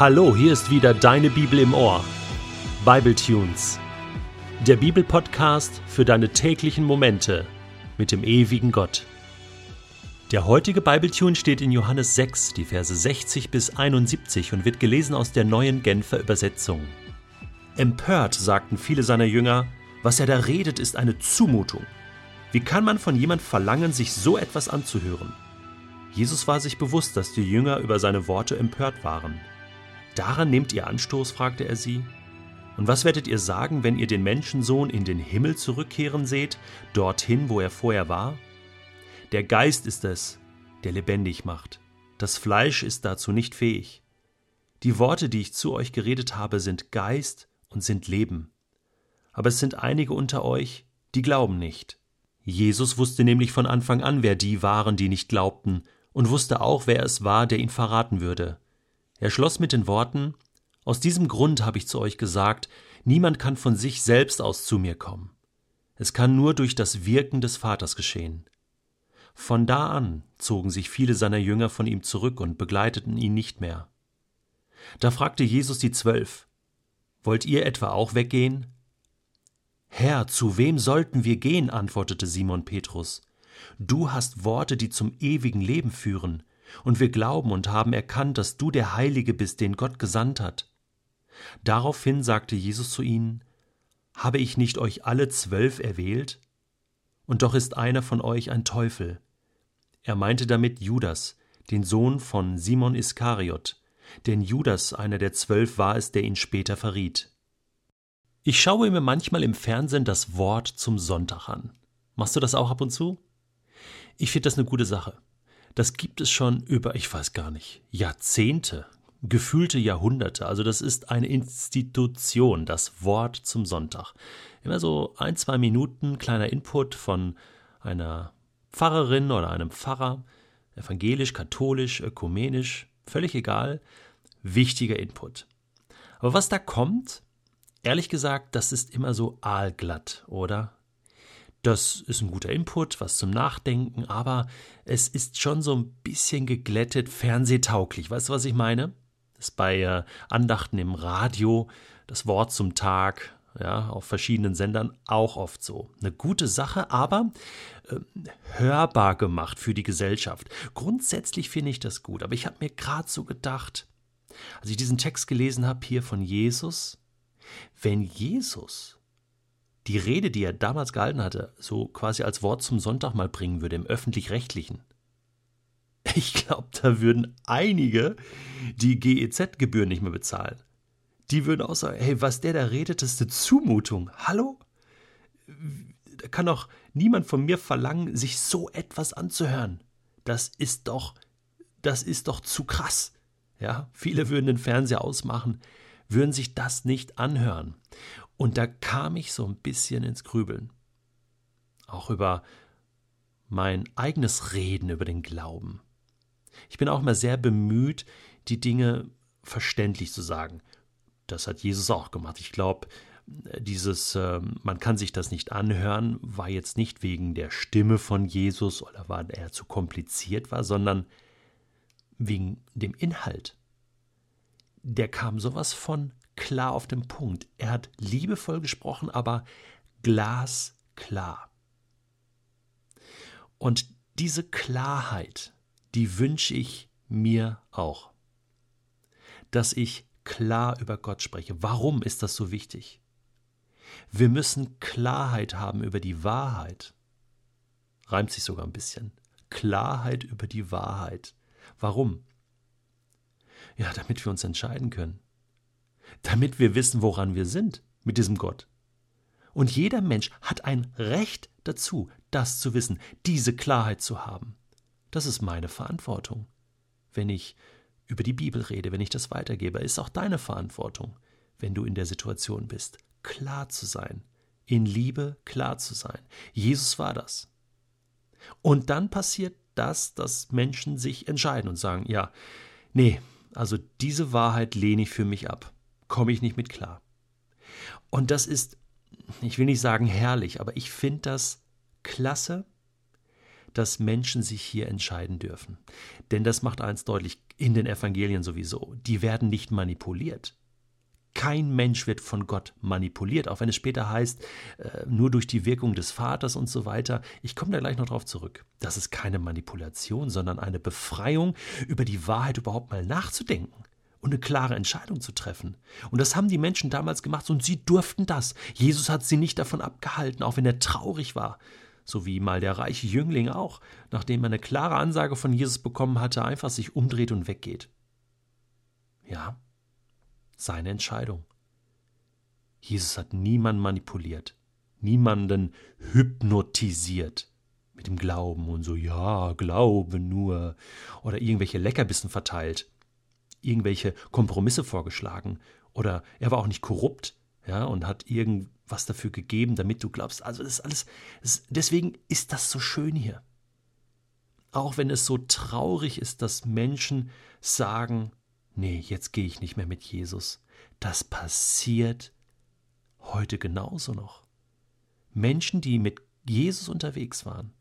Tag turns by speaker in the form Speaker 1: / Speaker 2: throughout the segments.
Speaker 1: Hallo, hier ist wieder deine Bibel im Ohr. Bible Tunes. Der Bibelpodcast für deine täglichen Momente mit dem ewigen Gott. Der heutige Bibletune steht in Johannes 6, die Verse 60 bis 71 und wird gelesen aus der neuen Genfer Übersetzung. Empört sagten viele seiner Jünger, was er da redet, ist eine Zumutung. Wie kann man von jemand verlangen, sich so etwas anzuhören? Jesus war sich bewusst, dass die Jünger über seine Worte empört waren. Daran nehmt ihr Anstoß? fragte er sie. Und was werdet ihr sagen, wenn ihr den Menschensohn in den Himmel zurückkehren seht, dorthin, wo er vorher war? Der Geist ist es, der lebendig macht. Das Fleisch ist dazu nicht fähig. Die Worte, die ich zu euch geredet habe, sind Geist und sind Leben. Aber es sind einige unter euch, die glauben nicht. Jesus wusste nämlich von Anfang an, wer die waren, die nicht glaubten, und wusste auch, wer es war, der ihn verraten würde. Er schloss mit den Worten Aus diesem Grund habe ich zu euch gesagt, niemand kann von sich selbst aus zu mir kommen. Es kann nur durch das Wirken des Vaters geschehen. Von da an zogen sich viele seiner Jünger von ihm zurück und begleiteten ihn nicht mehr. Da fragte Jesus die Zwölf Wollt ihr etwa auch weggehen? Herr, zu wem sollten wir gehen? antwortete Simon Petrus. Du hast Worte, die zum ewigen Leben führen und wir glauben und haben erkannt, dass du der Heilige bist, den Gott gesandt hat. Daraufhin sagte Jesus zu ihnen, Habe ich nicht euch alle zwölf erwählt? Und doch ist einer von euch ein Teufel. Er meinte damit Judas, den Sohn von Simon Iskariot, denn Judas, einer der zwölf, war es, der ihn später verriet. Ich schaue mir manchmal im Fernsehen das Wort zum Sonntag an. Machst du das auch ab und zu? Ich finde das eine gute Sache. Das gibt es schon über, ich weiß gar nicht, Jahrzehnte, gefühlte Jahrhunderte. Also das ist eine Institution, das Wort zum Sonntag. Immer so ein, zwei Minuten kleiner Input von einer Pfarrerin oder einem Pfarrer, evangelisch, katholisch, ökumenisch, völlig egal, wichtiger Input. Aber was da kommt, ehrlich gesagt, das ist immer so aalglatt, oder? Das ist ein guter Input, was zum Nachdenken, aber es ist schon so ein bisschen geglättet, fernsehtauglich. Weißt du, was ich meine? Das ist bei äh, Andachten im Radio, das Wort zum Tag, ja, auf verschiedenen Sendern auch oft so. Eine gute Sache, aber äh, hörbar gemacht für die Gesellschaft. Grundsätzlich finde ich das gut, aber ich habe mir gerade so gedacht, als ich diesen Text gelesen habe hier von Jesus, wenn Jesus die Rede, die er damals gehalten hatte, so quasi als Wort zum Sonntag mal bringen würde im öffentlich-rechtlichen. Ich glaube, da würden einige die GEZ-Gebühren nicht mehr bezahlen. Die würden auch sagen, hey, was der da redet, ist eine Zumutung. Hallo? Da kann doch niemand von mir verlangen, sich so etwas anzuhören. Das ist doch, das ist doch zu krass. Ja, viele würden den Fernseher ausmachen, würden sich das nicht anhören. Und da kam ich so ein bisschen ins Grübeln. Auch über mein eigenes Reden über den Glauben. Ich bin auch immer sehr bemüht, die Dinge verständlich zu sagen. Das hat Jesus auch gemacht. Ich glaube, dieses, äh, man kann sich das nicht anhören, war jetzt nicht wegen der Stimme von Jesus oder weil er zu kompliziert war, sondern wegen dem Inhalt. Der kam sowas von klar auf den Punkt. Er hat liebevoll gesprochen, aber glasklar. Und diese Klarheit, die wünsche ich mir auch. Dass ich klar über Gott spreche. Warum ist das so wichtig? Wir müssen Klarheit haben über die Wahrheit. Reimt sich sogar ein bisschen. Klarheit über die Wahrheit. Warum? Ja, damit wir uns entscheiden können damit wir wissen, woran wir sind mit diesem Gott. Und jeder Mensch hat ein Recht dazu, das zu wissen, diese Klarheit zu haben. Das ist meine Verantwortung. Wenn ich über die Bibel rede, wenn ich das weitergebe, ist auch deine Verantwortung, wenn du in der Situation bist, klar zu sein, in Liebe klar zu sein. Jesus war das. Und dann passiert das, dass Menschen sich entscheiden und sagen, ja, nee, also diese Wahrheit lehne ich für mich ab komme ich nicht mit klar. Und das ist, ich will nicht sagen herrlich, aber ich finde das klasse, dass Menschen sich hier entscheiden dürfen. Denn das macht eins deutlich in den Evangelien sowieso. Die werden nicht manipuliert. Kein Mensch wird von Gott manipuliert, auch wenn es später heißt, äh, nur durch die Wirkung des Vaters und so weiter. Ich komme da gleich noch drauf zurück. Das ist keine Manipulation, sondern eine Befreiung, über die Wahrheit überhaupt mal nachzudenken und eine klare Entscheidung zu treffen. Und das haben die Menschen damals gemacht und sie durften das. Jesus hat sie nicht davon abgehalten, auch wenn er traurig war. So wie mal der reiche Jüngling auch, nachdem er eine klare Ansage von Jesus bekommen hatte, einfach sich umdreht und weggeht. Ja, seine Entscheidung. Jesus hat niemanden manipuliert, niemanden hypnotisiert mit dem Glauben und so, ja, glaube nur, oder irgendwelche Leckerbissen verteilt, irgendwelche Kompromisse vorgeschlagen, oder er war auch nicht korrupt, ja, und hat irgendwas dafür gegeben, damit du glaubst. Also das ist alles, das, deswegen ist das so schön hier. Auch wenn es so traurig ist, dass Menschen sagen, nee, jetzt gehe ich nicht mehr mit Jesus. Das passiert heute genauso noch. Menschen, die mit Jesus unterwegs waren,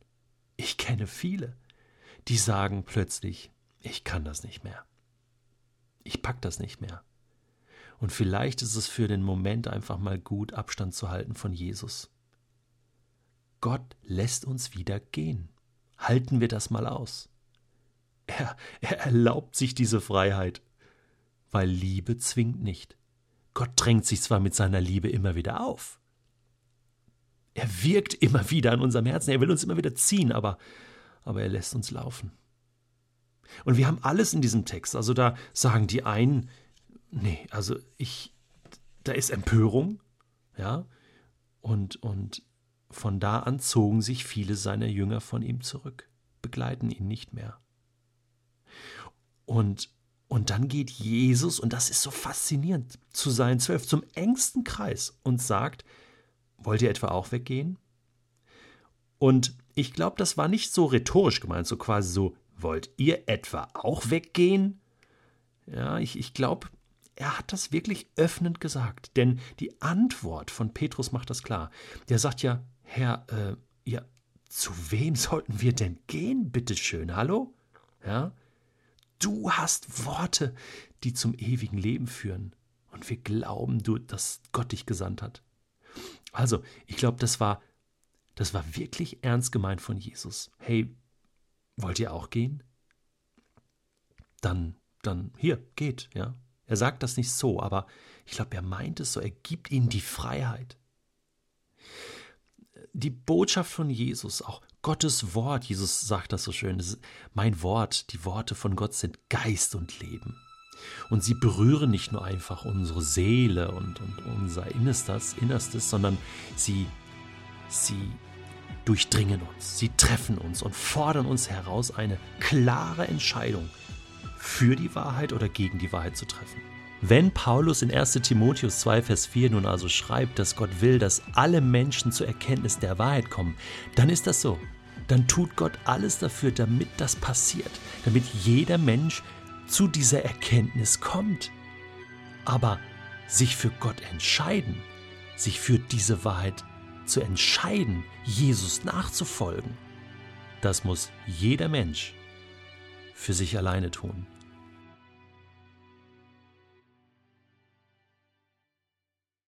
Speaker 1: ich kenne viele, die sagen plötzlich, ich kann das nicht mehr. Ich pack das nicht mehr. Und vielleicht ist es für den Moment einfach mal gut, Abstand zu halten von Jesus. Gott lässt uns wieder gehen. Halten wir das mal aus. Er, er erlaubt sich diese Freiheit weil Liebe zwingt nicht. Gott drängt sich zwar mit seiner Liebe immer wieder auf. Er wirkt immer wieder an unserem Herzen, er will uns immer wieder ziehen, aber, aber er lässt uns laufen. Und wir haben alles in diesem Text. Also da sagen die einen, nee, also ich, da ist Empörung, ja, und, und von da an zogen sich viele seiner Jünger von ihm zurück, begleiten ihn nicht mehr. Und und dann geht Jesus, und das ist so faszinierend, zu seinen zwölf, zum engsten Kreis und sagt, wollt ihr etwa auch weggehen? Und ich glaube, das war nicht so rhetorisch gemeint, so quasi so, wollt ihr etwa auch weggehen? Ja, ich, ich glaube, er hat das wirklich öffnend gesagt, denn die Antwort von Petrus macht das klar. Der sagt ja, Herr, äh, ja, zu wem sollten wir denn gehen, bitteschön, hallo? Ja, Du hast Worte, die zum ewigen Leben führen. Und wir glauben, du, dass Gott dich gesandt hat. Also, ich glaube, das war, das war wirklich ernst gemeint von Jesus. Hey, wollt ihr auch gehen? Dann, dann, hier, geht, ja. Er sagt das nicht so, aber ich glaube, er meint es so. Er gibt ihnen die Freiheit. Die Botschaft von Jesus, auch Gottes Wort, Jesus sagt das so schön, mein Wort, die Worte von Gott sind Geist und Leben. Und sie berühren nicht nur einfach unsere Seele und, und unser Innerstes, Innerstes, sondern sie, sie durchdringen uns, sie treffen uns und fordern uns heraus, eine klare Entscheidung für die Wahrheit oder gegen die Wahrheit zu treffen. Wenn Paulus in 1 Timotheus 2, Vers 4 nun also schreibt, dass Gott will, dass alle Menschen zur Erkenntnis der Wahrheit kommen, dann ist das so. Dann tut Gott alles dafür, damit das passiert, damit jeder Mensch zu dieser Erkenntnis kommt. Aber sich für Gott entscheiden, sich für diese Wahrheit zu entscheiden, Jesus nachzufolgen, das muss jeder Mensch für sich alleine tun.